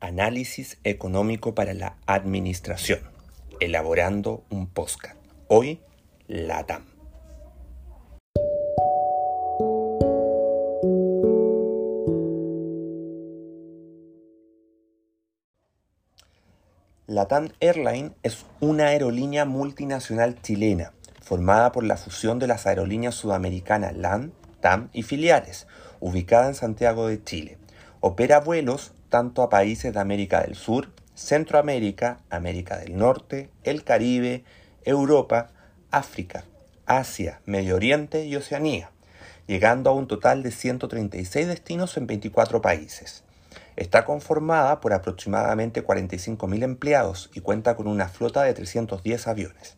Análisis económico para la administración. Elaborando un postcard. Hoy, LATAM. LATAM Airline es una aerolínea multinacional chilena formada por la fusión de las aerolíneas sudamericanas LAN, TAM y filiales, ubicada en Santiago de Chile. Opera vuelos tanto a países de América del Sur, Centroamérica, América del Norte, el Caribe, Europa, África, Asia, Medio Oriente y Oceanía, llegando a un total de 136 destinos en 24 países. Está conformada por aproximadamente 45.000 empleados y cuenta con una flota de 310 aviones.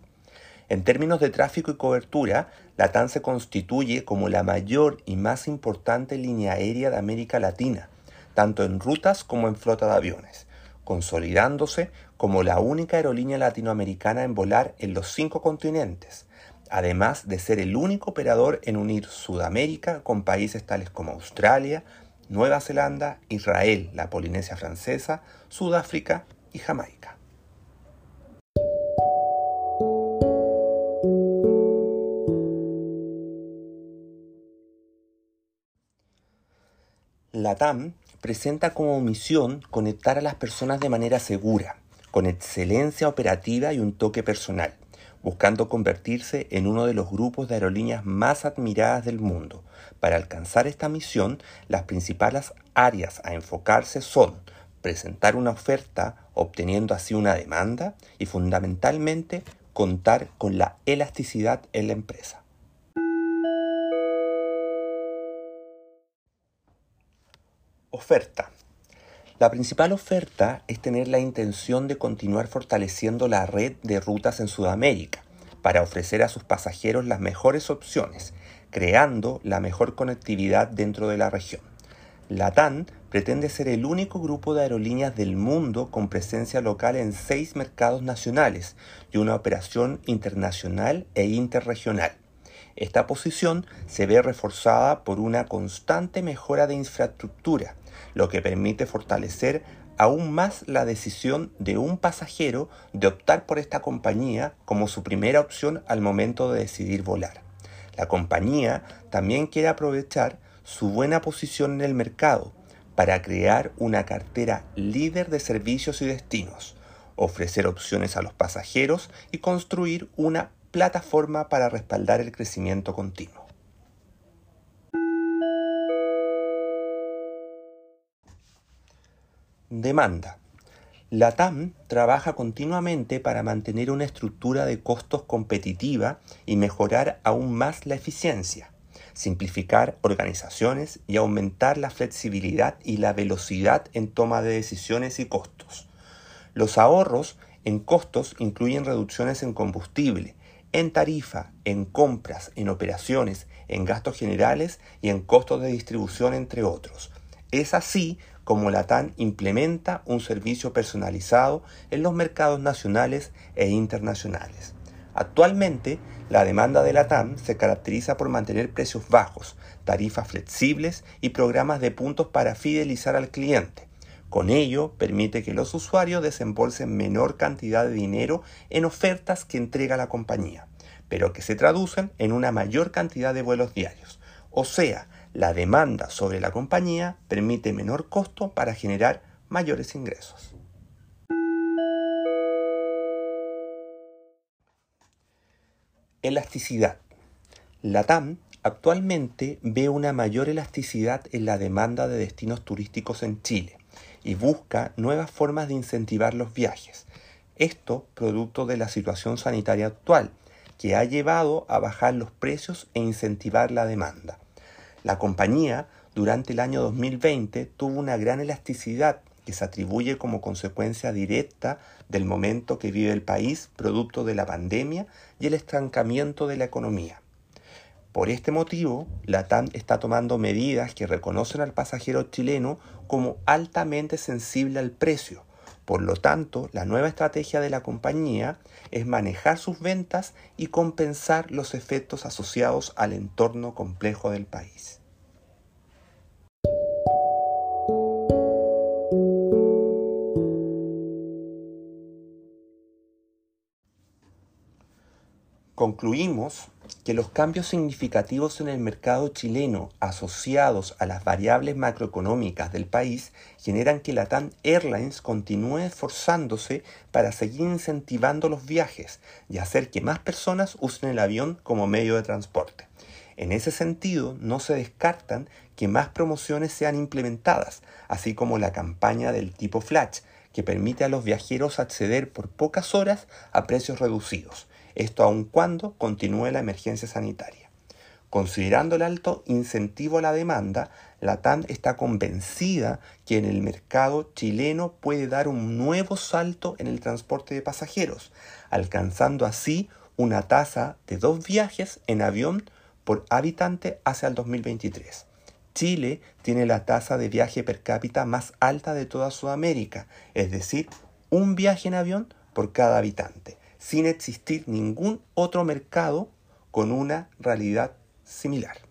En términos de tráfico y cobertura, la TAN se constituye como la mayor y más importante línea aérea de América Latina, tanto en rutas como en flota de aviones, consolidándose como la única aerolínea latinoamericana en volar en los cinco continentes, además de ser el único operador en unir Sudamérica con países tales como Australia, Nueva Zelanda, Israel, la Polinesia Francesa, Sudáfrica y Jamaica. La TAM presenta como misión conectar a las personas de manera segura, con excelencia operativa y un toque personal, buscando convertirse en uno de los grupos de aerolíneas más admiradas del mundo. Para alcanzar esta misión, las principales áreas a enfocarse son presentar una oferta obteniendo así una demanda y fundamentalmente contar con la elasticidad en la empresa. Oferta. La principal oferta es tener la intención de continuar fortaleciendo la red de rutas en Sudamérica para ofrecer a sus pasajeros las mejores opciones, creando la mejor conectividad dentro de la región. LATAN pretende ser el único grupo de aerolíneas del mundo con presencia local en seis mercados nacionales y una operación internacional e interregional. Esta posición se ve reforzada por una constante mejora de infraestructura, lo que permite fortalecer aún más la decisión de un pasajero de optar por esta compañía como su primera opción al momento de decidir volar. La compañía también quiere aprovechar su buena posición en el mercado para crear una cartera líder de servicios y destinos, ofrecer opciones a los pasajeros y construir una plataforma para respaldar el crecimiento continuo. Demanda. La TAM trabaja continuamente para mantener una estructura de costos competitiva y mejorar aún más la eficiencia, simplificar organizaciones y aumentar la flexibilidad y la velocidad en toma de decisiones y costos. Los ahorros en costos incluyen reducciones en combustible, en tarifa, en compras, en operaciones, en gastos generales y en costos de distribución, entre otros. Es así como la TAN implementa un servicio personalizado en los mercados nacionales e internacionales. Actualmente, la demanda de la TAN se caracteriza por mantener precios bajos, tarifas flexibles y programas de puntos para fidelizar al cliente. Con ello, permite que los usuarios desembolsen menor cantidad de dinero en ofertas que entrega la compañía, pero que se traducen en una mayor cantidad de vuelos diarios. O sea, la demanda sobre la compañía permite menor costo para generar mayores ingresos. Elasticidad. La TAM actualmente ve una mayor elasticidad en la demanda de destinos turísticos en Chile y busca nuevas formas de incentivar los viajes. Esto producto de la situación sanitaria actual, que ha llevado a bajar los precios e incentivar la demanda. La compañía durante el año 2020 tuvo una gran elasticidad que se atribuye como consecuencia directa del momento que vive el país producto de la pandemia y el estancamiento de la economía. Por este motivo, la TAN está tomando medidas que reconocen al pasajero chileno como altamente sensible al precio. Por lo tanto, la nueva estrategia de la compañía es manejar sus ventas y compensar los efectos asociados al entorno complejo del país. Concluimos que los cambios significativos en el mercado chileno asociados a las variables macroeconómicas del país generan que Latam Airlines continúe esforzándose para seguir incentivando los viajes y hacer que más personas usen el avión como medio de transporte. En ese sentido, no se descartan que más promociones sean implementadas, así como la campaña del tipo Flash, que permite a los viajeros acceder por pocas horas a precios reducidos esto aun cuando continúe la emergencia sanitaria. Considerando el alto incentivo a la demanda, la TAN está convencida que en el mercado chileno puede dar un nuevo salto en el transporte de pasajeros, alcanzando así una tasa de dos viajes en avión por habitante hacia el 2023. Chile tiene la tasa de viaje per cápita más alta de toda Sudamérica, es decir, un viaje en avión por cada habitante sin existir ningún otro mercado con una realidad similar.